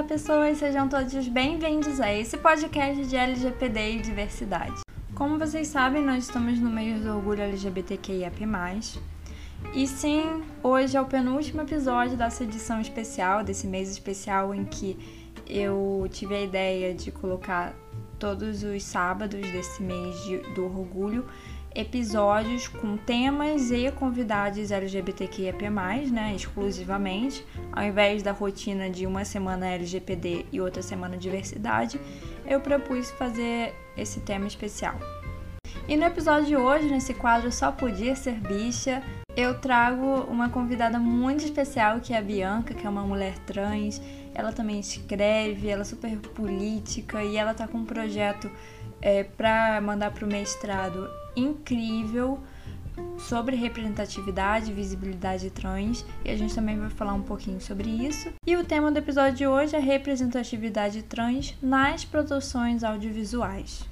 Olá, pessoas, sejam todos bem-vindos a esse podcast de LGPD e diversidade. Como vocês sabem, nós estamos no meio do orgulho LGBTQIAP+. E sim, hoje é o penúltimo episódio dessa edição especial, desse mês especial em que eu tive a ideia de colocar todos os sábados desse mês de, do orgulho episódios com temas e convidados LGBTQIA+, né, exclusivamente, ao invés da rotina de uma semana LGPD e outra semana diversidade, eu propus fazer esse tema especial. E no episódio de hoje, nesse quadro Só Podia Ser Bicha, eu trago uma convidada muito especial que é a Bianca, que é uma mulher trans. Ela também escreve, ela é super política e ela tá com um projeto é, para mandar para o mestrado incrível sobre representatividade e visibilidade trans e a gente também vai falar um pouquinho sobre isso. E o tema do episódio de hoje é representatividade trans nas produções audiovisuais.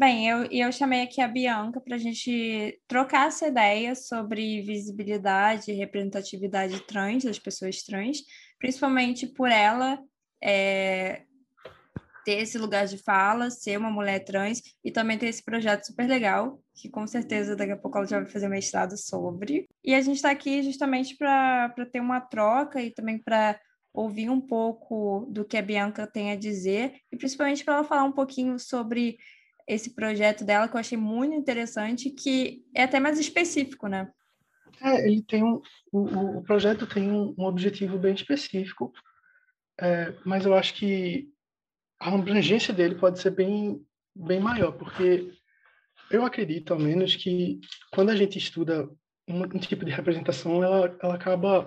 Bem, eu, eu chamei aqui a Bianca para a gente trocar essa ideia sobre visibilidade e representatividade trans, das pessoas trans, principalmente por ela é, ter esse lugar de fala, ser uma mulher trans e também ter esse projeto super legal, que com certeza daqui a pouco ela já vai fazer mestrado sobre. E a gente está aqui justamente para ter uma troca e também para ouvir um pouco do que a Bianca tem a dizer e principalmente para ela falar um pouquinho sobre esse projeto dela que eu achei muito interessante, que é até mais específico, né? É, ele tem um, o, o projeto tem um, um objetivo bem específico, é, mas eu acho que a abrangência dele pode ser bem, bem maior, porque eu acredito, ao menos, que quando a gente estuda um, um tipo de representação, ela, ela acaba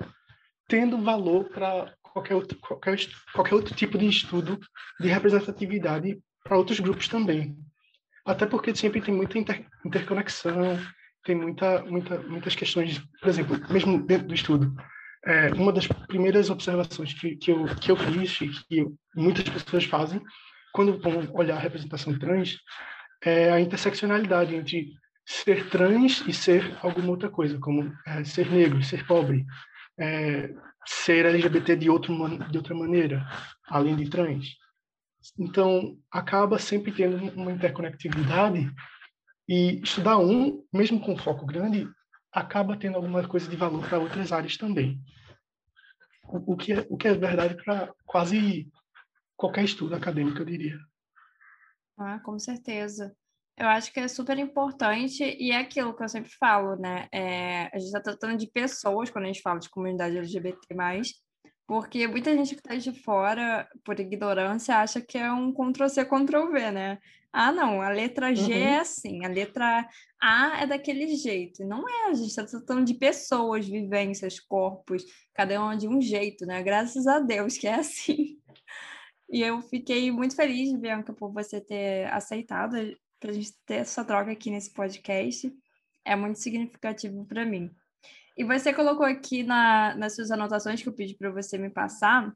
tendo valor para qualquer outro, qualquer, qualquer outro tipo de estudo de representatividade para outros grupos também. Até porque sempre tem muita inter, interconexão, tem muita, muita, muitas questões, por exemplo, mesmo dentro do estudo. É, uma das primeiras observações que, que, eu, que eu fiz e que muitas pessoas fazem quando vão olhar a representação trans é a interseccionalidade entre ser trans e ser alguma outra coisa, como é, ser negro, ser pobre, é, ser LGBT de, outro, de outra maneira, além de trans. Então, acaba sempre tendo uma interconectividade e estudar um, mesmo com foco grande, acaba tendo alguma coisa de valor para outras áreas também. O, que, é, o que é verdade para quase qualquer estudo acadêmico, eu diria. Ah, com certeza. Eu acho que é super importante e é aquilo que eu sempre falo, né? É, a gente está tratando de pessoas quando a gente fala de comunidade LGBT+, porque muita gente que está de fora, por ignorância, acha que é um Ctrl-C, Ctrl-V, né? Ah, não, a letra G uhum. é assim, a letra A é daquele jeito. Não é, a gente está tratando de pessoas, vivências, corpos, cada um de um jeito, né? Graças a Deus que é assim. E eu fiquei muito feliz, Bianca, por você ter aceitado para a gente ter essa troca aqui nesse podcast. É muito significativo para mim. E você colocou aqui na, nas suas anotações que eu pedi para você me passar,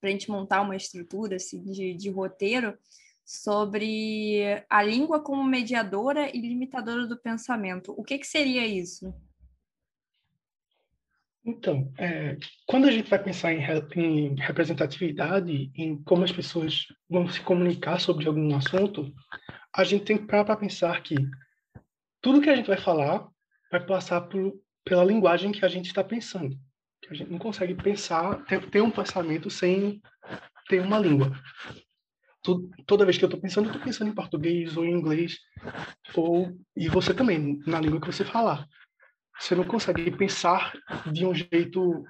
para a gente montar uma estrutura assim, de, de roteiro, sobre a língua como mediadora e limitadora do pensamento. O que, que seria isso? Então, é, quando a gente vai pensar em, em, representatividade, em como as pessoas vão se comunicar sobre algum assunto, a gente tem que parar para pensar que tudo que a gente vai falar vai passar por pela linguagem que a gente está pensando. Que a gente não consegue pensar, ter, ter um pensamento sem ter uma língua. toda vez que eu estou pensando, eu estou pensando em português ou em inglês, ou e você também, na língua que você falar. Você não consegue pensar de um jeito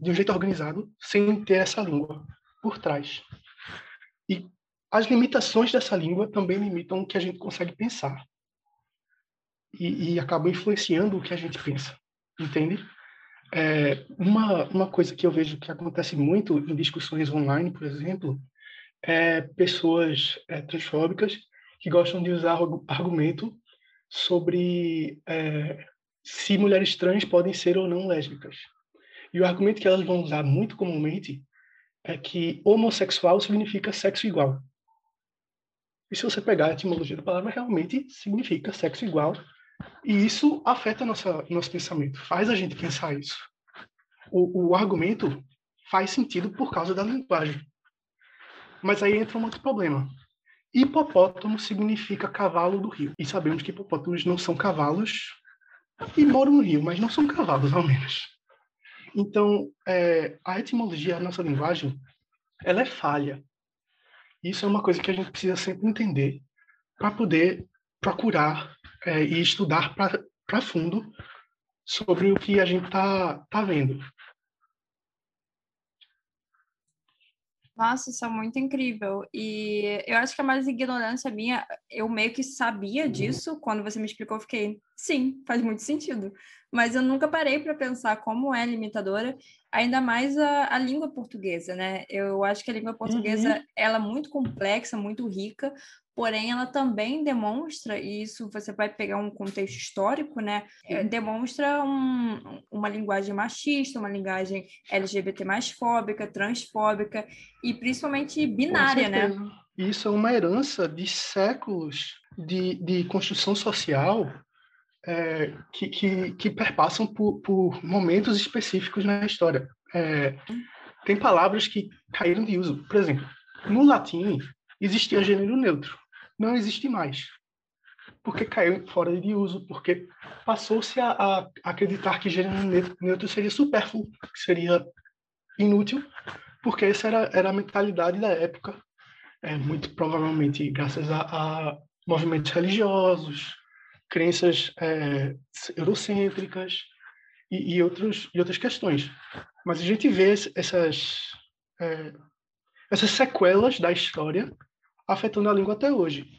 de um jeito organizado sem ter essa língua por trás. E as limitações dessa língua também limitam o que a gente consegue pensar e, e acabam influenciando o que a gente pensa, entende? É, uma, uma coisa que eu vejo que acontece muito em discussões online, por exemplo, é pessoas é, transfóbicas que gostam de usar argumento sobre é, se mulheres trans podem ser ou não lésbicas. E o argumento que elas vão usar muito comumente é que homossexual significa sexo igual. E se você pegar a etimologia da palavra, realmente significa sexo igual. E isso afeta nossa, nosso pensamento, faz a gente pensar isso. O, o argumento faz sentido por causa da linguagem. Mas aí entra um outro problema. Hipopótamo significa cavalo do rio. E sabemos que hipopótamos não são cavalos e moram no rio, mas não são cavalos, ao menos. Então, é, a etimologia da nossa linguagem, ela é falha. Isso é uma coisa que a gente precisa sempre entender para poder procurar é, e estudar para fundo sobre o que a gente está tá vendo. Nossa, isso é muito incrível. E eu acho que é mais ignorância minha. Eu meio que sabia disso. Quando você me explicou, eu fiquei, sim, faz muito sentido. Mas eu nunca parei para pensar como é limitadora, ainda mais a, a, língua portuguesa, né? Eu acho que a língua portuguesa uhum. ela é muito complexa, muito rica, porém ela também demonstra, e isso você vai pegar um contexto histórico, né? É, demonstra um, uma linguagem machista, uma linguagem LGBT mais fóbica, transfóbica e principalmente binária, né? Isso é uma herança de séculos de, de construção social é, que, que, que, perpassam por, por, momentos específicos na história. É, tem palavras que caíram de uso. Por exemplo, no latim existia gênero neutro não existe mais. Porque caiu fora de uso, porque passou-se a, a, acreditar que gênero neutro seria supérfluo, que seria inútil, porque essa era, era a mentalidade da época, é, muito provavelmente graças a, a movimentos religiosos, crenças é, eurocêntricas e, e, outros, e outras questões. Mas a gente vê essas, é, essas sequelas da história afetando a língua até hoje.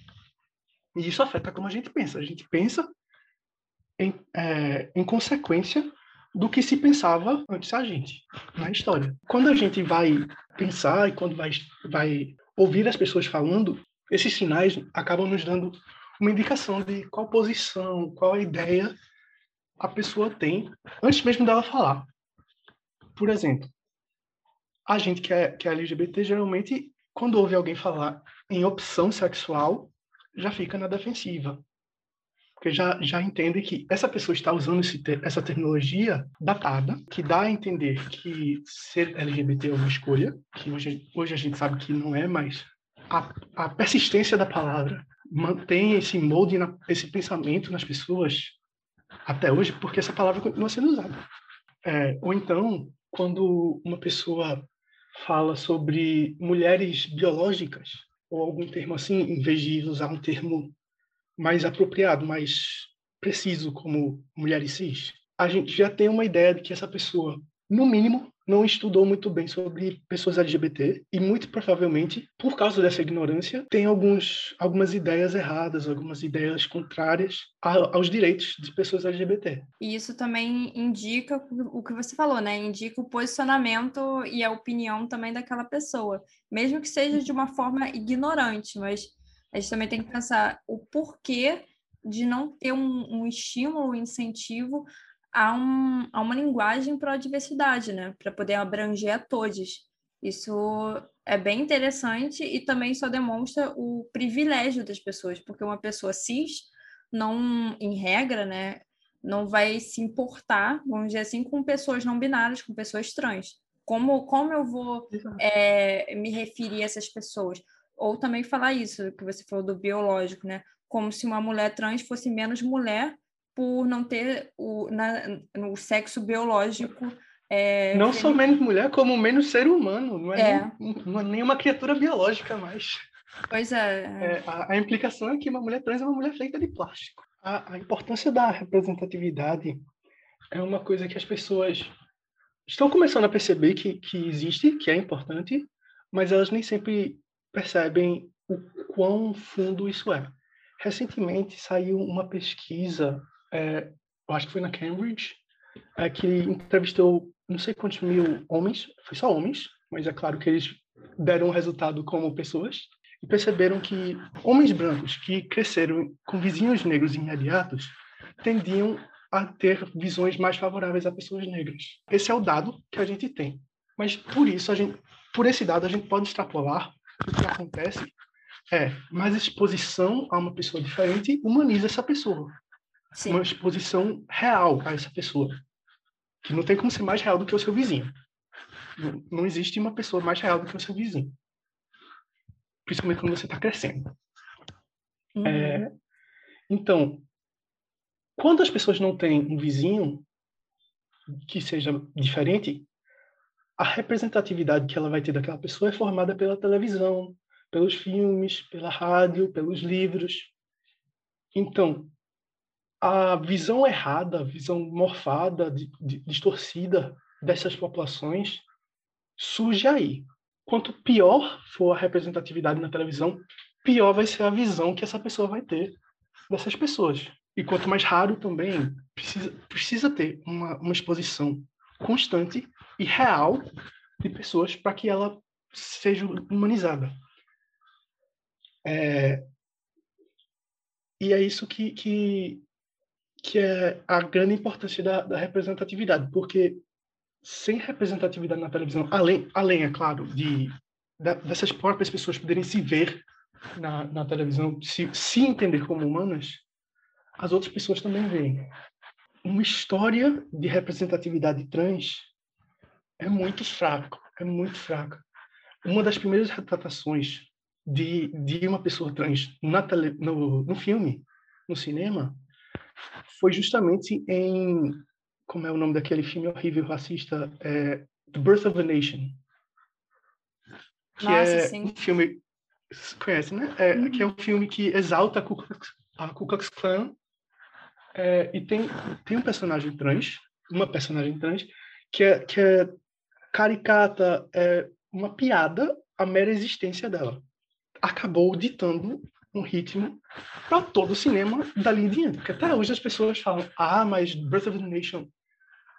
E isso afeta como a gente pensa. A gente pensa em, é, em consequência do que se pensava antes a gente, na história. Quando a gente vai pensar e quando vai, vai ouvir as pessoas falando, esses sinais acabam nos dando uma indicação de qual posição, qual ideia a pessoa tem antes mesmo dela falar. Por exemplo, a gente que é, que é LGBT, geralmente, quando ouve alguém falar em opção sexual, já fica na defensiva. Porque já, já entende que essa pessoa está usando esse, essa terminologia datada, que dá a entender que ser LGBT é uma escolha, que hoje, hoje a gente sabe que não é, mas a, a persistência da palavra mantém esse molde, esse pensamento nas pessoas até hoje, porque essa palavra continua sendo usada. É, ou então, quando uma pessoa fala sobre mulheres biológicas, ou algum termo assim, em vez de usar um termo mais apropriado, mais preciso, como mulheres cis, a gente já tem uma ideia de que essa pessoa, no mínimo, não estudou muito bem sobre pessoas LGBT e muito provavelmente, por causa dessa ignorância, tem alguns, algumas ideias erradas, algumas ideias contrárias aos direitos de pessoas LGBT. E isso também indica o que você falou, né? Indica o posicionamento e a opinião também daquela pessoa, mesmo que seja de uma forma ignorante, mas a gente também tem que pensar o porquê de não ter um, um estímulo, um incentivo a, um, a uma linguagem para a diversidade, né? Para poder abranger a todos. Isso é bem interessante e também só demonstra o privilégio das pessoas, porque uma pessoa cis não, em regra, né, não vai se importar, vamos dizer assim, com pessoas não binárias, com pessoas trans. Como, como eu vou é, me referir a essas pessoas? Ou também falar isso, que você falou do biológico, né? Como se uma mulher trans fosse menos mulher por não ter o, na, no sexo biológico. É, não só menos mulher, como menos ser humano, não é, é. Nem, não é nenhuma criatura biológica mais. Pois é. é a, a, implicação é que uma mulher trans é uma mulher feita de plástico. A, a importância da representatividade é uma coisa que as pessoas estão começando a perceber que, que existe, que é importante, mas elas nem sempre percebem o quão fundo isso é. Recentemente saiu uma pesquisa é, eu acho que foi na Cambridge, é, que entrevistou não sei quantos mil homens, foi só homens, mas é claro que eles deram um resultado como pessoas, e perceberam que homens brancos que cresceram com vizinhos negros imediatos tendiam a ter visões mais favoráveis a pessoas negras. Esse é o dado que a gente tem. Mas por isso, a gente, por esse dado, a gente pode extrapolar o que acontece é mais exposição a uma pessoa diferente humaniza essa pessoa. Sim. Uma exposição real a essa pessoa. Que não tem como ser mais real do que o seu vizinho. Não, não existe uma pessoa mais real do que o seu vizinho. Principalmente quando você está crescendo. Uhum. É, então, quando as pessoas não têm um vizinho que seja diferente, a representatividade que ela vai ter daquela pessoa é formada pela televisão, pelos filmes, pela rádio, pelos livros. Então, a visão errada, a visão morfada, de, de, distorcida dessas populações surge aí. Quanto pior for a representatividade na televisão, pior vai ser a visão que essa pessoa vai ter dessas pessoas. E quanto mais raro também, precisa, precisa ter uma, uma exposição constante e real de pessoas para que ela seja humanizada. É, e é isso que, que, que é a grande importância da, da representatividade, porque sem representatividade na televisão, além, além é claro, de, dessas próprias pessoas poderem se ver na, na televisão, se, se entender como humanas, as outras pessoas também veem. Uma história de representatividade trans é muito fraco, é muito fraca. Uma das primeiras retratações de, de uma pessoa trans na tele, no, no filme, no cinema, foi justamente em como é o nome daquele filme horrível racista é, The Birth of a Nation que Nossa, é sim. um filme conhece né é, uhum. que é um filme que exalta a Ku Klux, a Ku Klux Klan é, e tem tem um personagem trans uma personagem trans que é que é caricata é uma piada a mera existência dela acabou ditando um ritmo para todo o cinema dali em diante. Porque até hoje as pessoas falam, ah, mas Birth of the Nation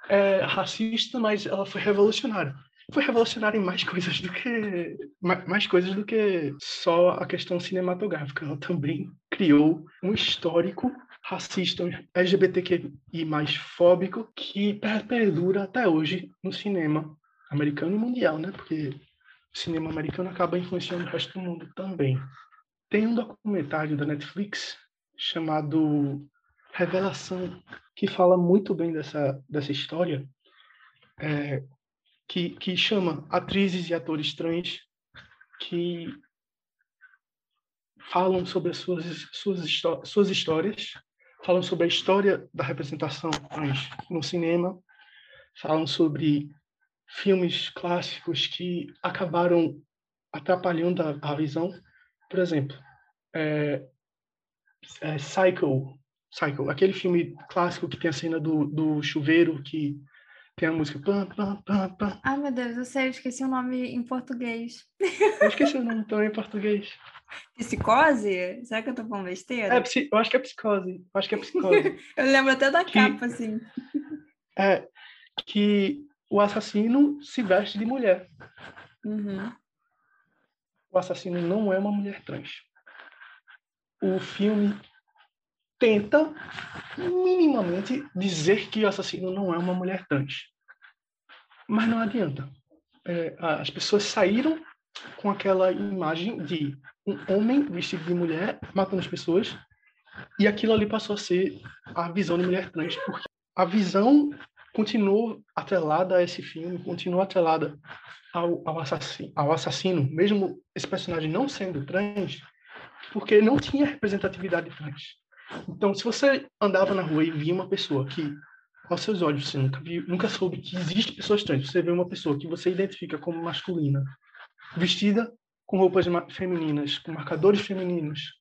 é racista, mas ela foi revolucionária. Foi revolucionária em mais coisas do que mais coisas do que só a questão cinematográfica. Ela também criou um histórico racista, LGBTQI mais fóbico que perdura até hoje no cinema americano e mundial, né? Porque cinema americano acaba influenciando o resto do mundo também. Tem um documentário da Netflix chamado Revelação, que fala muito bem dessa, dessa história, é, que, que chama atrizes e atores trans que falam sobre as suas, suas, suas histórias, falam sobre a história da representação trans no cinema, falam sobre filmes clássicos que acabaram atrapalhando a, a visão. Por exemplo, é, é Psycho, Psycho, aquele filme clássico que tem a cena do, do chuveiro que tem a música. Pam, pam, pam, pam. Ai, meu Deus, eu sei, eu esqueci o nome em português. Eu esqueci o nome também em português. Psicose? Será que eu tô falando besteira? É, eu acho que é psicose. Eu acho que é psicose. eu lembro até da que, capa, assim. É, que o assassino se veste de mulher. Uhum. O assassino não é uma mulher trans. O filme tenta minimamente dizer que o assassino não é uma mulher trans. Mas não adianta. É, as pessoas saíram com aquela imagem de um homem vestido de mulher matando as pessoas e aquilo ali passou a ser a visão de mulher trans porque a visão continuou atrelada a esse filme, continuou atrelada ao, ao, assassino, ao assassino, mesmo esse personagem não sendo trans, porque não tinha representatividade trans. Então, se você andava na rua e via uma pessoa que, aos seus olhos, você nunca, viu, nunca soube que existe pessoas trans, você vê uma pessoa que você identifica como masculina, vestida com roupas femininas, com marcadores femininos,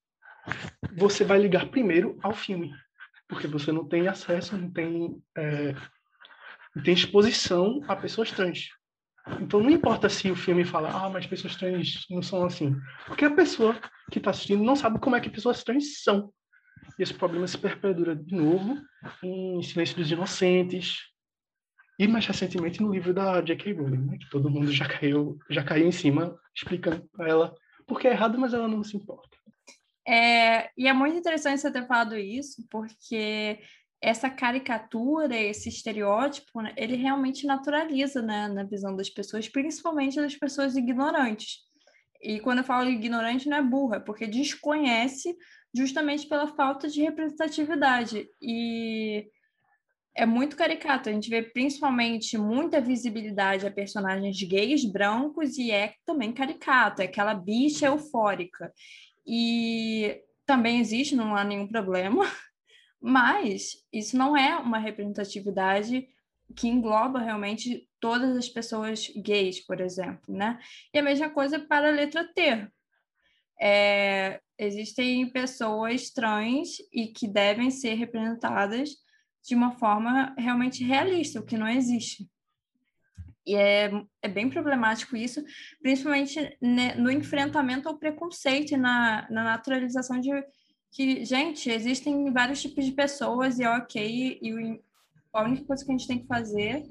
você vai ligar primeiro ao filme, porque você não tem acesso, não tem é, tem exposição a pessoas trans. Então não importa se o filme fala, ah, mas pessoas trans não são assim. Porque a pessoa que está assistindo não sabe como é que pessoas trans são. E esse problema se perpedura de novo em Silêncio dos Inocentes e mais recentemente no livro da J.K. Rowling, né, que todo mundo já caiu, já caiu em cima explicando para ela porque é errado, mas ela não se importa. É, e é muito interessante você ter falado isso, porque essa caricatura, esse estereótipo, né, ele realmente naturaliza né, na visão das pessoas, principalmente das pessoas ignorantes. E quando eu falo ignorante, não é burra, porque desconhece justamente pela falta de representatividade. E é muito caricato. A gente vê principalmente muita visibilidade a personagens gays, brancos, e é também caricato, é aquela bicha eufórica. E também existe, não há nenhum problema, mas isso não é uma representatividade que engloba realmente todas as pessoas gays, por exemplo, né? E a mesma coisa para a letra T. É, existem pessoas trans e que devem ser representadas de uma forma realmente realista, o que não existe. E é, é bem problemático isso, principalmente no enfrentamento ao preconceito e na, na naturalização de que, gente, existem vários tipos de pessoas e é ok, e a única coisa que a gente tem que fazer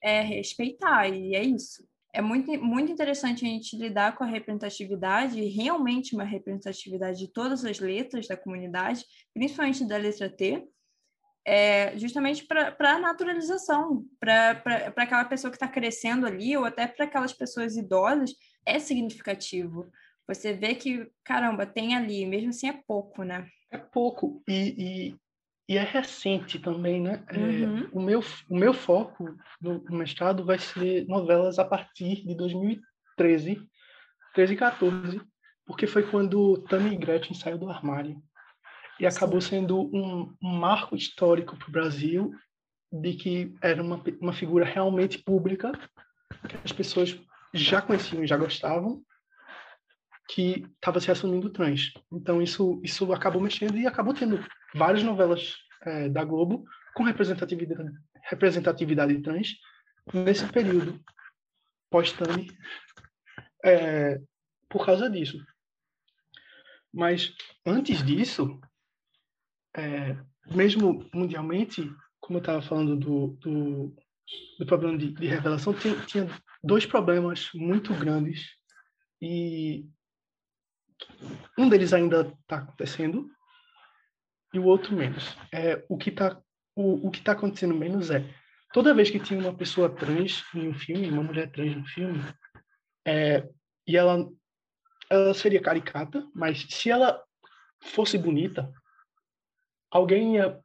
é respeitar, e é isso. É muito, muito interessante a gente lidar com a representatividade, realmente uma representatividade de todas as letras da comunidade, principalmente da letra T, é, justamente para a naturalização, para aquela pessoa que está crescendo ali, ou até para aquelas pessoas idosas, é significativo. Você vê que, caramba, tem ali, mesmo assim é pouco, né? É pouco, e, e, e é recente também, né? É, uhum. o, meu, o meu foco no, mestrado vai ser novelas a partir de 2013, 13 e 14, porque foi quando Tammy Gretchen saiu do armário e acabou Sim. sendo um, um, marco histórico para o Brasil de que era uma, uma figura realmente pública, que as pessoas já conheciam e já gostavam, que estava se assumindo trans. Então isso isso acabou mexendo e acabou tendo várias novelas é, da Globo com representatividade representatividade trans nesse período pós-Tami é, por causa disso. Mas antes disso, é, mesmo mundialmente, como eu estava falando do, do, do, problema de, de revelação, tinha, tinha dois problemas muito grandes e um deles ainda está acontecendo e o outro menos. É, o que está o, o que tá acontecendo menos é toda vez que tinha uma pessoa trans em um filme, uma mulher trans no filme, é, e ela ela seria caricata, mas se ela fosse bonita, alguém ia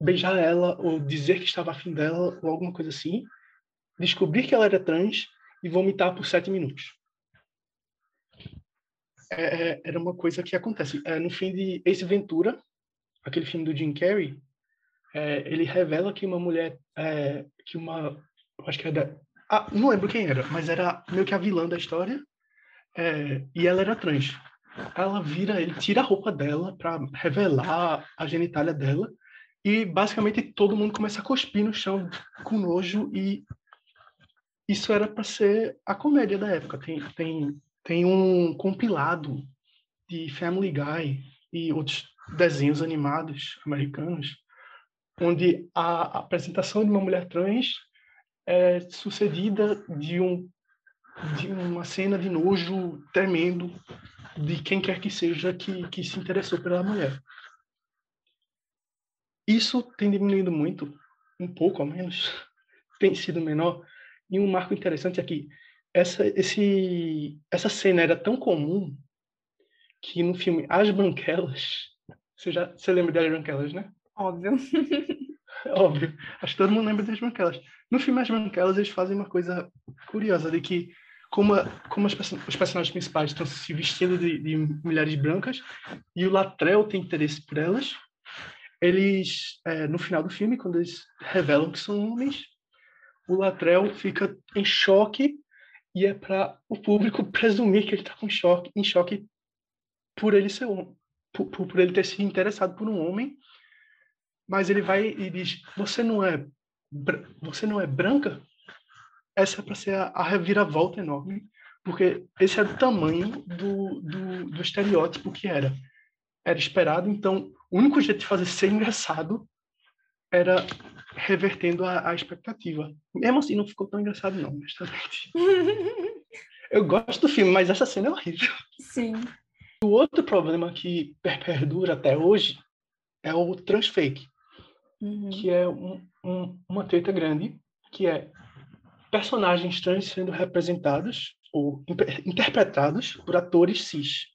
beijar ela ou dizer que estava afim dela ou alguma coisa assim, descobrir que ela era trans e vomitar por sete minutos. É, é era uma coisa que acontece. É, no fim de Ace Ventura, aquele filme do Jim Carrey, é, ele revela que uma mulher, é, que uma, acho que era, ah, não lembro quem era, mas era meio que a vilã da história, é, e ela era trans ela vira, ele tira a roupa dela para revelar a genitália dela e basicamente todo mundo começa a cuspir no chão com nojo e isso era para ser a comédia da época. Tem, tem, tem um compilado de Family Guy e outros desenhos animados americanos onde a apresentação de uma mulher trans é sucedida de um de uma cena de nojo tremendo de quem quer que seja que, que se interessou pela mulher. Isso tem diminuído muito, um pouco ao menos, tem sido menor. E um marco interessante é que essa, esse, essa cena era tão comum que no filme As Branquelas, você, já, você lembra das Branquelas, né? Óbvio. Óbvio. Acho que todo mundo lembra das Branquelas. No filme As Branquelas, eles fazem uma coisa curiosa, de que como, a, como as, os personagens principais estão se vestindo de, de, mulheres brancas e o Latrell tem interesse por elas, eles, é, no final do filme, quando eles revelam que são homens, o Latrell fica em choque e é para o público presumir que ele está com choque, em choque por ele ser por, por, ele ter se interessado por um homem, mas ele vai e diz: você não é você não é branca? essa é para ser a, a reviravolta enorme, porque esse é o tamanho do, do, do estereótipo que era. Era esperado, então o único jeito de fazer ser engraçado era revertendo a, a expectativa. Mesmo assim, não ficou tão engraçado, não, honestamente. Eu gosto do filme, mas essa cena é horrível. Sim. O outro problema que perdura até hoje é o transfake. uhum. que é um, um, uma treta grande, que é personagens trans sendo representados ou interpretados por atores cis.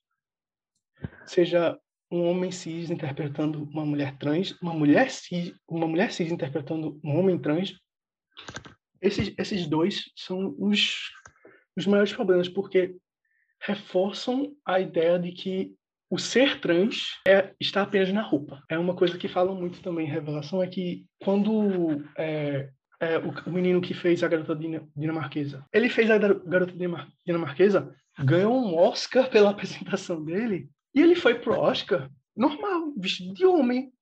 Seja um homem cis interpretando uma mulher trans, uma mulher cis, uma mulher cis interpretando um homem trans. Esses, esses dois são os, os maiores problemas, porque reforçam a ideia de que o ser trans é, está apenas na roupa. É uma coisa que falam muito também em Revelação, é que quando é, é, o, o, menino que fez a garota dinamarquesa, ele fez a garota dinamarquesa, ganhou um Oscar pela apresentação dele, e ele foi pro Oscar normal, vestido de homem.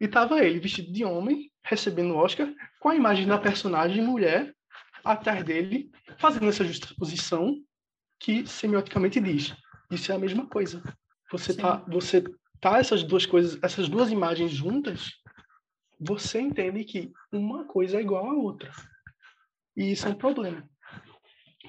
E tava ele vestido de homem, recebendo o Oscar, com a imagem da personagem mulher atrás dele, fazendo essa justaposição que semioticamente diz: isso é a mesma coisa. Você tá, você tá essas duas coisas, essas duas imagens juntas, você entende que uma coisa é igual à outra. E isso é um problema.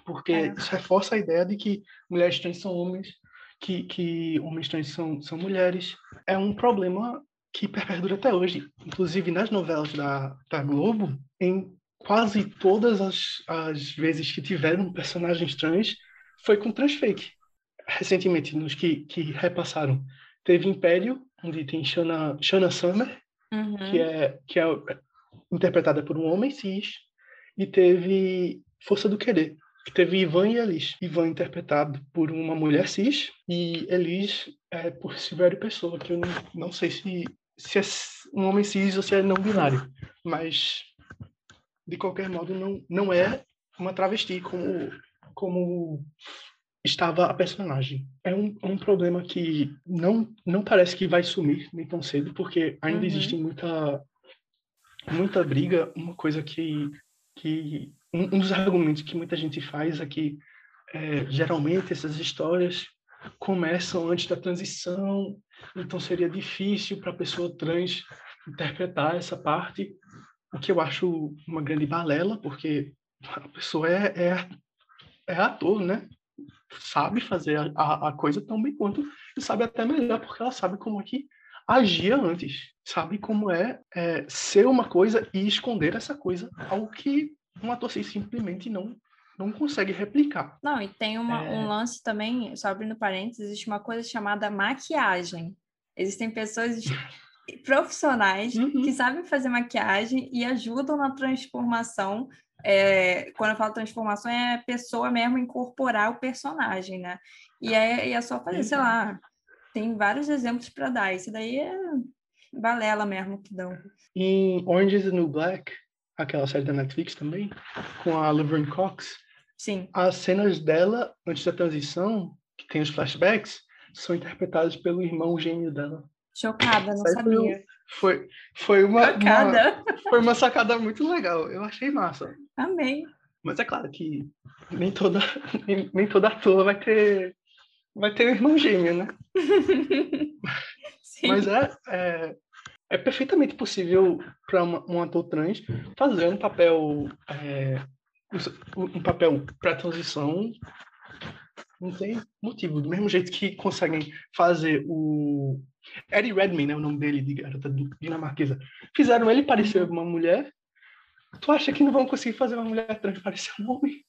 Porque é. isso reforça a ideia de que mulheres trans são homens, que, que homens trans são, são mulheres. É um problema que perdura até hoje. Inclusive, nas novelas da, da Globo, em quase todas as, as vezes que tiveram personagens trans, foi com transfake recentemente, nos que, que repassaram, teve Império, onde tem Shana, Shana Summer, uhum. que, é, que é interpretada por um homem cis, e teve Força do Querer, que teve Ivan e Elis. Ivan interpretado por uma mulher cis, e Elis é por Silvério Pessoa, que eu não, não sei se, se é um homem cis ou se é não binário, mas de qualquer modo não, não é uma travesti como, como estava a personagem. É um, um problema que não, não parece que vai sumir nem tão cedo, porque ainda uhum. existe muita, muita briga. Uma coisa que, que um, um dos argumentos que muita gente faz é que é, geralmente essas histórias começam antes da transição, então seria difícil para a pessoa trans interpretar essa parte, o que eu acho uma grande balela, porque a pessoa é, é, é ator, né? sabe fazer a, a coisa tão bem quanto e sabe até melhor, porque ela sabe como é que agia antes, sabe como é, é ser uma coisa e esconder essa coisa, algo que um ator simplesmente não não consegue replicar. Não, e tem uma, é... um lance também, só abrindo parênteses, existe uma coisa chamada maquiagem. Existem pessoas profissionais uhum. que sabem fazer maquiagem e ajudam na transformação é, quando eu falo transformação, é a pessoa mesmo incorporar o personagem, né? E é, é só fazer, sei lá, tem vários exemplos para dar. Isso daí é balela mesmo que dão. Em Orange is the New Black, aquela série da Netflix também, com a Laverne Cox, Sim. as cenas dela, antes da transição, que tem os flashbacks, são interpretadas pelo irmão gêmeo dela. Chocada, não sabia. Foi, foi uma, uma, foi uma sacada muito legal. Eu achei massa. Amei. Mas é claro que nem toda, nem, nem toda ator vai ter vai ter um irmão gêmeo, né? Sim. Mas é, é, é perfeitamente possível para um ator trans fazer um papel é, um papel para transição não tem motivo do mesmo jeito que conseguem fazer o Eddie Redmayne, né, o nome dele, de garota dinamarquesa. Fizeram ele parecer uma mulher. Tu acha que não vão conseguir fazer uma mulher trans parecer um homem?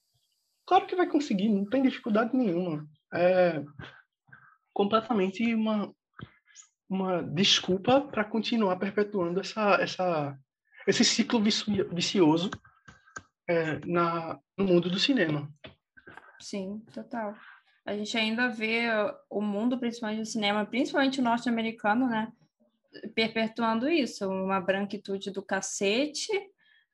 Claro que vai conseguir, não tem dificuldade nenhuma. É completamente uma, uma desculpa para continuar perpetuando essa, essa, esse ciclo vicioso é, na, no mundo do cinema. Sim, total. A gente ainda vê o mundo, principalmente o cinema, principalmente o norte-americano, né, perpetuando isso, uma branquitude do cacete,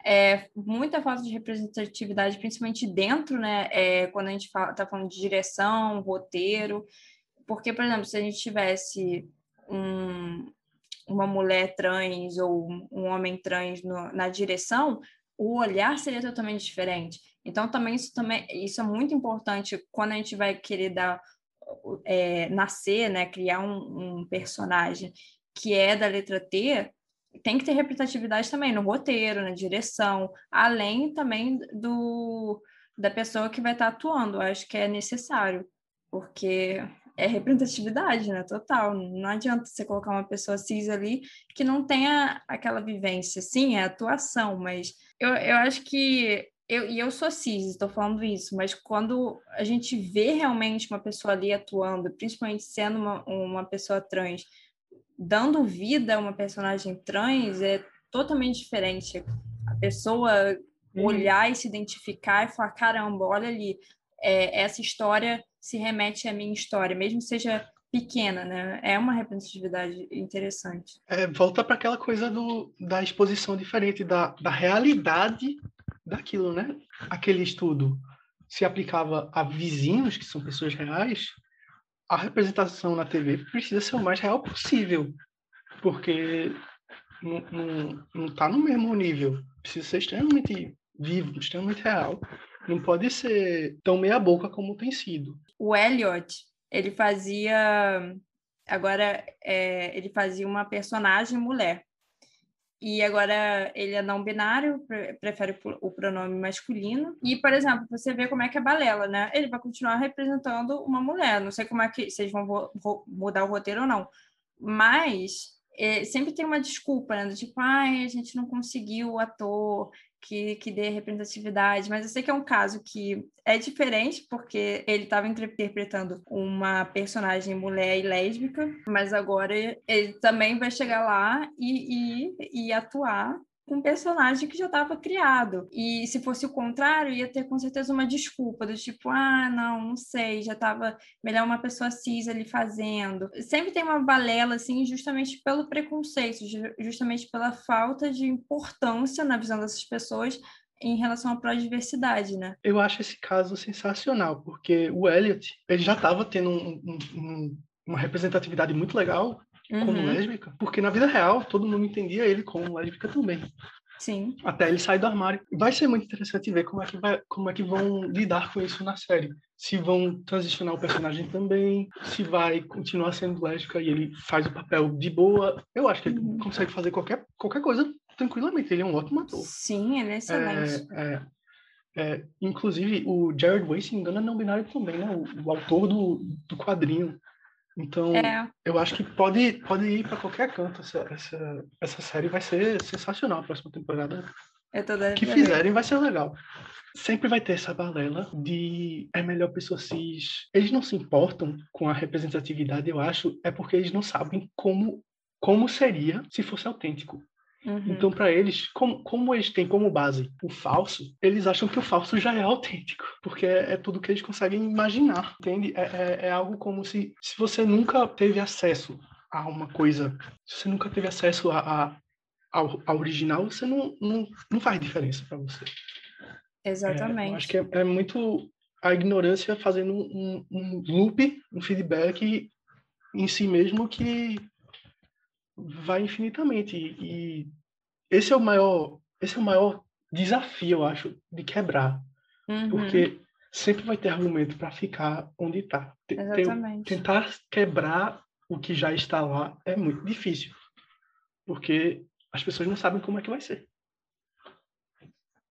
é, muita falta de representatividade, principalmente dentro, né, é, quando a gente está falando de direção, roteiro, porque, por exemplo, se a gente tivesse um, uma mulher trans ou um homem trans no, na direção, o olhar seria totalmente diferente. Então, também isso, também, isso é muito importante quando a gente vai querer dar, é, nascer, né, criar um, um, personagem que é da letra T, tem que ter representatividade também no roteiro, na direção, além também do da pessoa que vai estar atuando. Eu acho que é necessário, porque é representatividade, né? Total. Não adianta você colocar uma pessoa cis ali que não tenha aquela vivência. Sim, é atuação, mas eu, eu acho que. Eu, e eu sou cis, estou falando isso, mas quando a gente vê realmente uma pessoa ali atuando, principalmente sendo uma, uma pessoa trans, dando vida a uma personagem trans, é totalmente diferente. A pessoa uhum. olhar e se identificar e falar: caramba, olha ali, é, essa história se remete à minha história, mesmo seja pequena, né? É uma representatividade interessante. É, volta para aquela coisa do, da exposição diferente, da, da realidade daquilo, né? Aquele estudo se aplicava a vizinhos, que são pessoas reais, a representação na TV precisa ser o mais real possível, porque não está no mesmo nível. Precisa ser extremamente vivo, extremamente real. Não pode ser tão meia boca como tem sido. O Elliot, ele fazia agora é, ele fazia uma personagem mulher. E agora ele é não binário, prefere o pronome masculino. E, por exemplo, você vê como é que é Balela, né? Ele vai continuar representando uma mulher. Não sei como é que vocês vão mudar o roteiro ou não. Mas é, sempre tem uma desculpa, né? Tipo, ai, a gente não conseguiu o ator que, que dê representatividade, mas eu sei que é um caso que é diferente, porque ele estava interpretando uma personagem mulher e lésbica, mas agora ele também vai chegar lá e, e, e atuar com um personagem que já estava criado. E se fosse o contrário, ia ter com certeza uma desculpa, do tipo, ah, não, não sei, já estava melhor uma pessoa cis ali fazendo. Sempre tem uma balela, assim, justamente pelo preconceito, justamente pela falta de importância na visão dessas pessoas em relação à pró-diversidade, né? Eu acho esse caso sensacional, porque o Elliot, ele já estava tendo um, um, uma representatividade muito legal uhum. como lésbica, porque na vida real todo mundo entendia ele como lésbica também. Sim. Até ele sair do armário. Vai ser muito interessante ver como é que vai, como é que vão lidar com isso na série. Se vão transicionar o personagem também, se vai continuar sendo lésbica e ele faz o papel de boa. Eu acho que ele uhum. consegue fazer qualquer, qualquer coisa tranquilamente. Ele é um ótimo ator. Sim, ele é excelente. É, é, é, inclusive, o Jared Way, se engano, é não binário também, né? O, o autor do, do quadrinho então, é. eu acho que pode, pode ir para qualquer canto. Essa, essa, essa série vai ser sensacional a próxima temporada. Eu tô que fizerem vai ser legal. Sempre vai ter essa balela de é melhor pessoa cis. Eles não se importam com a representatividade, eu acho, é porque eles não sabem como, como seria se fosse autêntico. Uhum. Então, para eles, como, como, eles têm como base o falso, eles acham que o falso já é autêntico, porque é, é tudo que eles conseguem imaginar, entende? É, é, é, algo como se, se você nunca teve acesso a uma coisa, se você nunca teve acesso a, a ao, ao, original, você não, não, não faz diferença para você. Exatamente. É, acho que é, é, muito a ignorância fazendo um, um loop, um feedback em si mesmo que vai infinitamente. E esse é o maior, esse é o maior desafio, eu acho, de quebrar. Uhum. Porque sempre vai ter argumento para ficar onde está. Tentar quebrar o que já está lá é muito difícil. Porque as pessoas não sabem como é que vai ser.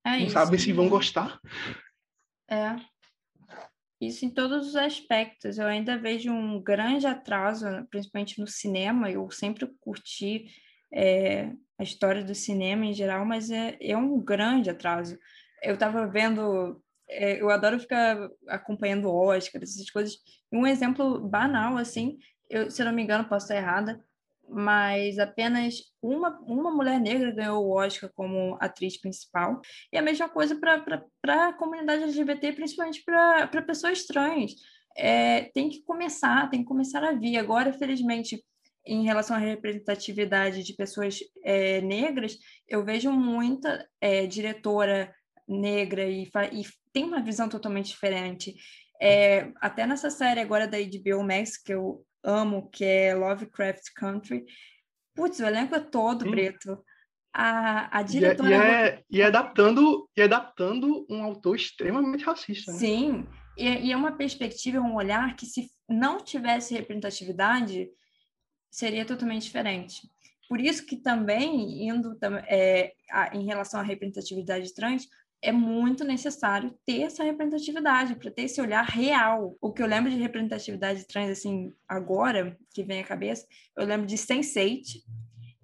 É não isso. sabem se vão gostar. É. Isso em todos os aspectos. Eu ainda vejo um grande atraso, principalmente no cinema. Eu sempre curti é, a história do cinema em geral, mas é, é um grande atraso. Eu estava vendo, é, eu adoro ficar acompanhando Oscars, essas coisas. Um exemplo banal, assim, eu, se não me engano, posso estar errada, mas apenas uma, uma mulher negra ganhou o Oscar como atriz principal. E a mesma coisa para a comunidade LGBT, principalmente para pessoas trans. É, tem que começar, tem que começar a vir. Agora, felizmente, em relação à representatividade de pessoas é, negras, eu vejo muita é, diretora negra e, e, tem uma visão totalmente diferente. É, até nessa série agora da HBO Max, que eu amo, que é Lovecraft Country. Putz, o elenco é todo hum. preto. A, a diretora... E é, e, é, e, é adaptando, e é adaptando um autor extremamente racista. Né? Sim, e, e é uma perspectiva, um olhar que se não tivesse representatividade, seria totalmente diferente. Por isso que também, indo é, a, em relação à representatividade trans, é muito necessário ter essa representatividade, para ter esse olhar real. O que eu lembro de representatividade trans, assim, agora, que vem à cabeça, eu lembro de Sense8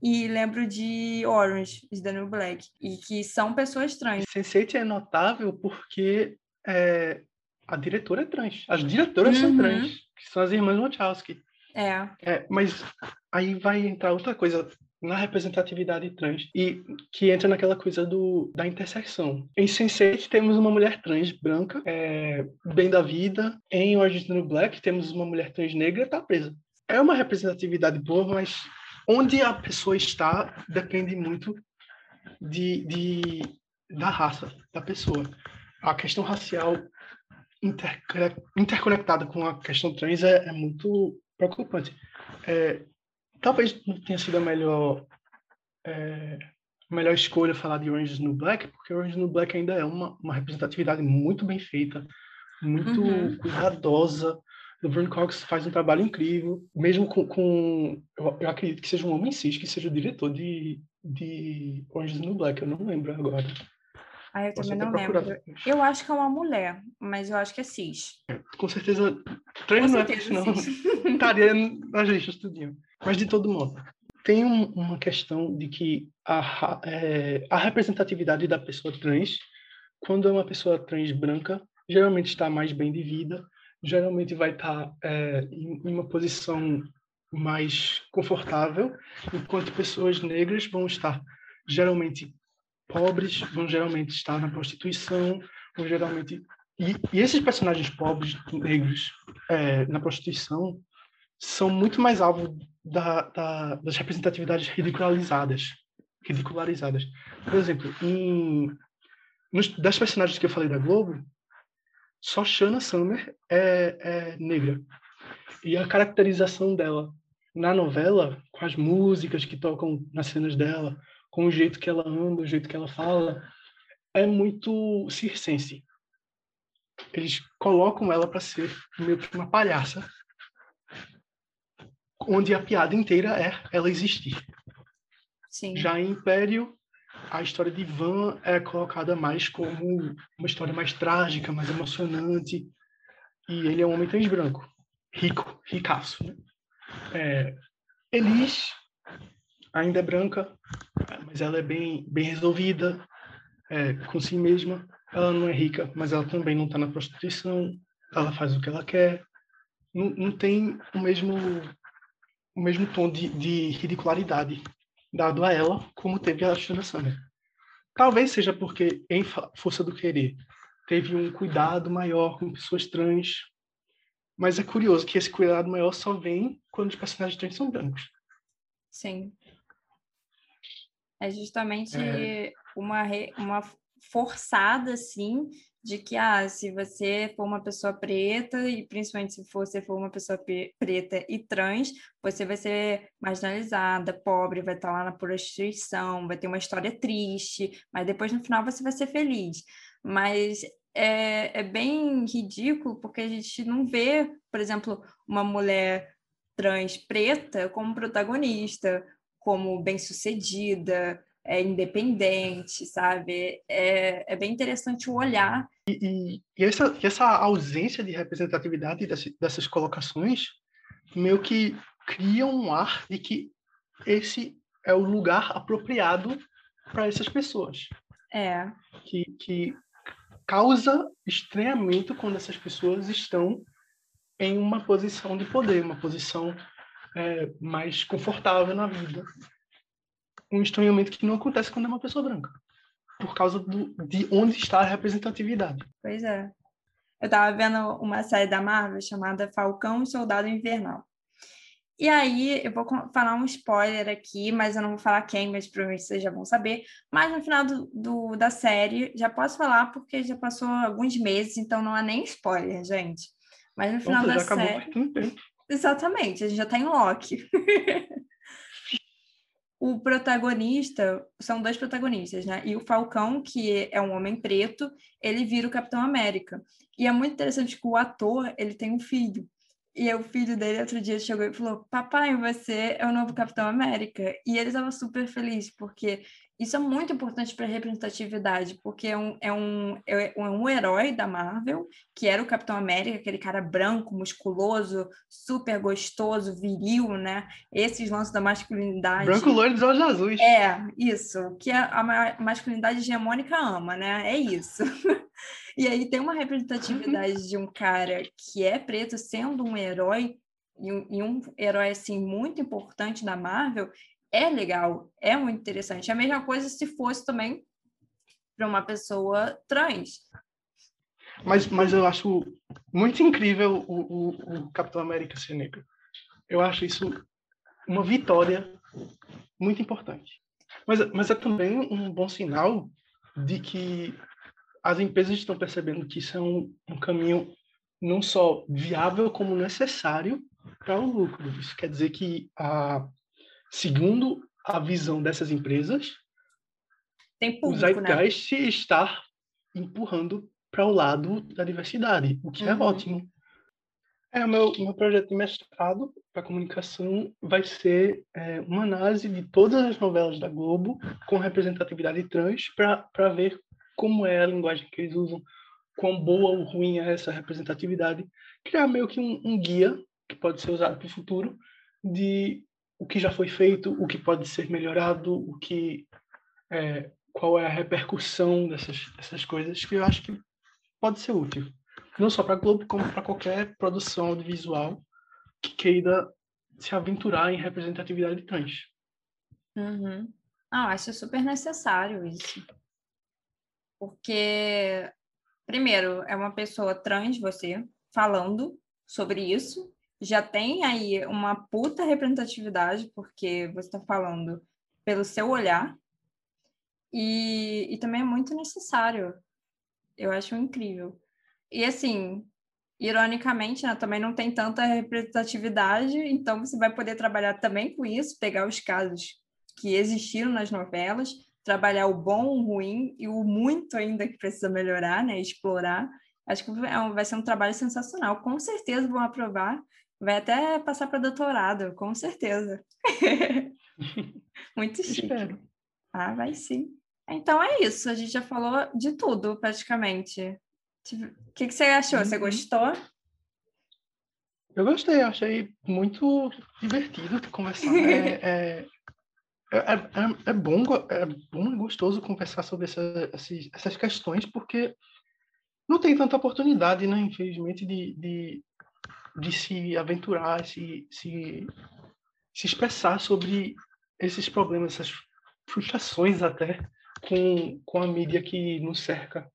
e lembro de Orange, de Daniel Black, e que são pessoas trans. Sense8 é notável porque é, a diretora é trans, as diretoras uhum. são trans, que são as irmãs Wachowski. É. é. Mas aí vai entrar outra coisa na representatividade trans e que entra naquela coisa do da intersecção. Em Sense8 temos uma mulher trans branca, é, bem da vida. Em Orange no Black temos uma mulher trans negra tá presa. É uma representatividade boa, mas onde a pessoa está depende muito de, de da raça da pessoa. A questão racial inter, interconectada com a questão trans é, é muito preocupante. É, talvez não tenha sido a melhor é, melhor escolha falar de Orange no Black, porque Orange no Black ainda é uma, uma representatividade muito bem feita, muito uhum. cuidadosa. O Vern Cox faz um trabalho incrível, mesmo com, com eu, eu, acredito que seja um homem cis que seja o diretor de, de Orange no Black, eu não lembro agora. Ah, eu também não lembro. Eu acho que é uma mulher, mas eu acho que é cis. Com certeza, três não é não estaria nas listas tudinho. Mas de todo modo, tem um, uma questão de que a, é, a representatividade da pessoa trans, quando é uma pessoa trans branca, geralmente está mais bem de vida, geralmente vai estar tá, é, em, uma posição mais confortável, enquanto pessoas negras vão estar geralmente pobres, vão geralmente estar na prostituição, vão geralmente e, e esses personagens pobres negros é, na prostituição são muito mais alvo da, da, das representatividades ridicularizadas. ridicularizadas. Por exemplo, em, nos, das personagens que eu falei da Globo, só Shanna Summer é, é negra. E a caracterização dela na novela, com as músicas que tocam nas cenas dela, com o jeito que ela anda, o jeito que ela fala, é muito circense. Eles colocam ela para ser meio que uma palhaça onde a piada inteira é ela existir. Sim. Já em Império, a história de Van é colocada mais como uma história mais trágica, mais emocionante. E ele é um homem trans branco, rico, ricaço. Né? É, Elis ainda é branca, mas ela é bem, bem resolvida é, com si mesma. Ela não é rica, mas ela também não está na prostituição. Ela faz o que ela quer. Não, não tem o mesmo o mesmo tom de, de ridicularidade dado a ela, como teve a Shana Summer. Talvez seja porque, em Força do Querer, teve um cuidado maior com pessoas trans, mas é curioso que esse cuidado maior só vem quando os personagens trans são brancos. Sim. É justamente é... Uma, re... uma forçada, assim, de que ah, se você for uma pessoa preta, e principalmente se você for uma pessoa preta e trans, você vai ser marginalizada, pobre, vai estar lá na prostituição, vai ter uma história triste, mas depois no final você vai ser feliz. Mas é, é bem ridículo porque a gente não vê, por exemplo, uma mulher trans preta como protagonista, como bem-sucedida, é independente, sabe? É, é bem interessante o olhar. E, e, e essa, essa ausência de representatividade dessas, dessas colocações meio que cria um ar de que esse é o lugar apropriado para essas pessoas. É. Que, que causa estranhamento quando essas pessoas estão em uma posição de poder, uma posição é, mais confortável na vida um estranhamento que não acontece quando é uma pessoa branca, por causa do, de onde está a representatividade. Pois é. Eu estava vendo uma série da Marvel chamada Falcão e Soldado Invernal. E aí, eu vou falar um spoiler aqui, mas eu não vou falar quem, mas provavelmente vocês já vão saber. Mas no final do, do, da série, já posso falar porque já passou alguns meses, então não é nem spoiler, gente. Mas no final Nossa, da série. Exatamente, a gente já está em Loki. o protagonista, são dois protagonistas, né? E o Falcão, que é um homem preto, ele vira o Capitão América. E é muito interessante que o ator, ele tem um filho. E o filho dele, outro dia, chegou e falou: Papai, você é o novo Capitão América. E ele estava super feliz, porque Isso é muito importante para a representatividade, porque é um, é, um, é um herói da Marvel, que era o Capitão América, aquele cara branco, musculoso, super gostoso, viril, né? Esses lances da masculinidade. Branco, loiro, de olhos azuis. É, isso. Que a, masculinidade hegemônica ama, né? É isso. e aí tem uma representatividade de um cara que é preto sendo um herói, e um, e um herói, assim, muito importante da Marvel, é legal, é muito interessante. É a mesma coisa se fosse também para uma pessoa trans. Mas, mas eu acho muito incrível o, o, o Capitão América ser negro. Eu acho isso uma vitória muito importante. Mas, mas é também um bom sinal de que as empresas estão percebendo que isso é um, um caminho não só viável, como necessário para o lucro. Isso quer dizer que a, segundo a visão dessas empresas, Tem público, o? Zeitgeist né? está empurrando para o lado da diversidade, o que é uhum. é ótimo. É, o meu, meu projeto de mestrado para comunicação vai ser é, uma análise de todas as novelas da Globo com representatividade trans para ver como é a linguagem que eles usam, quão boa ou ruim é essa representatividade, criar meio que um, um guia que pode ser usado para o futuro de o que já foi feito, o que pode ser melhorado, o que é, qual é a repercussão dessas, dessas coisas que eu acho que pode ser útil. Não só para a Globo, como para qualquer produção audiovisual que queira se aventurar em representatividade trans. Uhum. Ah, acho super necessário isso. Porque, primeiro, é uma pessoa trans, você, falando sobre isso, já tem aí uma puta representatividade, porque você está falando pelo seu olhar, e, e também é muito necessário. Eu acho incrível. E assim, ironicamente, né, também não tem tanta representatividade, então você vai poder trabalhar também com isso, pegar os casos que existiram nas novelas, trabalhar o bom, o ruim e o muito ainda que precisa melhorar, né, explorar. Acho que é vai ser um trabalho sensacional. Com certeza vão aprovar Vai até passar para doutorado, com certeza. Muito chique. Espero. Ah, vai sim. Então é isso, a gente já falou de tudo, praticamente. O que, que você achou? Uhum. Você gostou? Eu gostei, achei muito divertido conversar. É, é, é, é, é, bom, é bom e gostoso conversar sobre essa, essas questões, porque não tem tanta oportunidade, né, infelizmente, de, de, de se aventurar, se, se, se expressar sobre esses problemas, essas frustrações até com, com a mídia que nos cerca.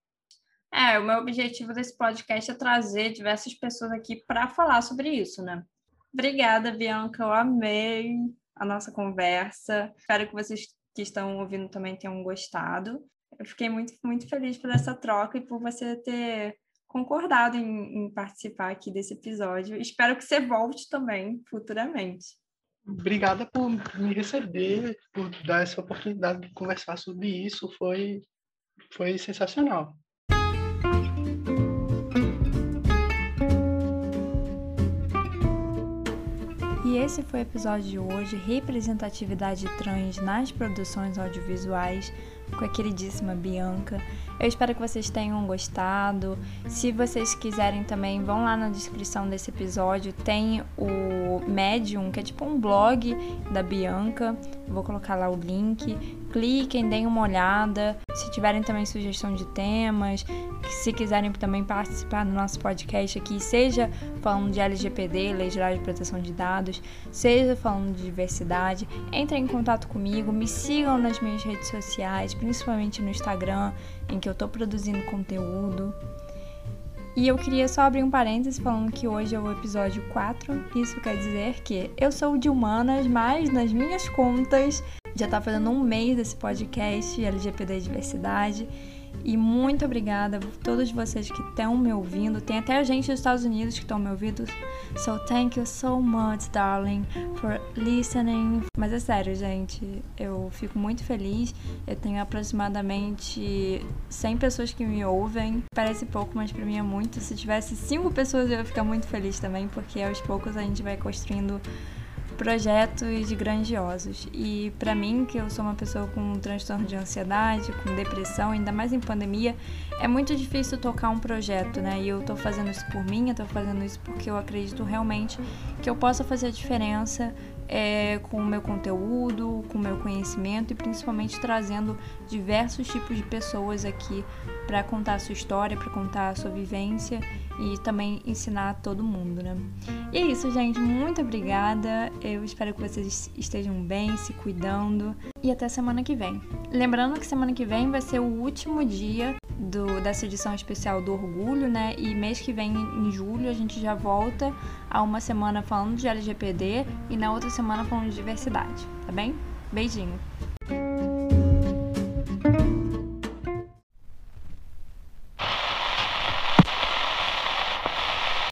É, o meu objetivo desse podcast é trazer diversas pessoas aqui para falar sobre isso, né? Obrigada, Bianca, eu amei a nossa conversa. Espero que vocês que estão ouvindo também tenham gostado. Eu fiquei muito, muito feliz por essa troca e por você ter concordado em, em, participar aqui desse episódio. Espero que você volte também futuramente. Obrigada por me receber, por dar essa oportunidade de conversar sobre isso. Foi, foi sensacional. E esse foi o episódio de hoje, representatividade trans nas produções audiovisuais, com a queridíssima Bianca. Eu espero que vocês tenham gostado. Se vocês quiserem também, vão lá na descrição desse episódio. Tem o Medium, que é tipo um blog da Bianca. Vou colocar lá o link. Cliquem, deem uma olhada. Se tiverem também sugestão de temas, se quiserem também participar do nosso podcast aqui, seja falando de LGPD, Lei Geral de Proteção de Dados, seja falando de diversidade, entrem em contato comigo, me sigam nas minhas redes sociais, principalmente no Instagram em que eu estou produzindo conteúdo. E eu queria só abrir um parênteses falando que hoje é o episódio 4. Isso quer dizer que eu sou de humanas, mas nas minhas contas já tá fazendo um mês desse podcast LGPD Diversidade. E muito obrigada a todos vocês que estão me ouvindo. Tem até a gente dos Estados Unidos que estão me ouvindo. So thank you so much, darling, for listening. Mas é sério, gente. Eu fico muito feliz. Eu tenho aproximadamente 100 pessoas que me ouvem. Parece pouco, mas para mim é muito. Se tivesse 5 pessoas, eu ia ficar muito feliz também, porque aos poucos a gente vai construindo projetos grandiosos. E para mim, que eu sou uma pessoa com um transtorno de ansiedade, com depressão, ainda mais em pandemia, é muito difícil tocar um projeto, né? E eu tô fazendo isso por mim, eu tô fazendo isso porque eu acredito realmente que eu possa fazer a diferença é, com o meu conteúdo, com o meu conhecimento e principalmente trazendo diversos tipos de pessoas aqui para contar a sua história, para contar a sua vivência e também ensinar todo mundo, né? E é isso, gente. Muito obrigada. Eu espero que vocês estejam bem, se cuidando e até semana que vem. Lembrando que semana que vem vai ser o último dia do, dessa edição especial do Orgulho, né? E mês que vem, em julho, a gente já volta a uma semana falando de LGPD e na outra semana falando de diversidade, tá bem? Beijinho!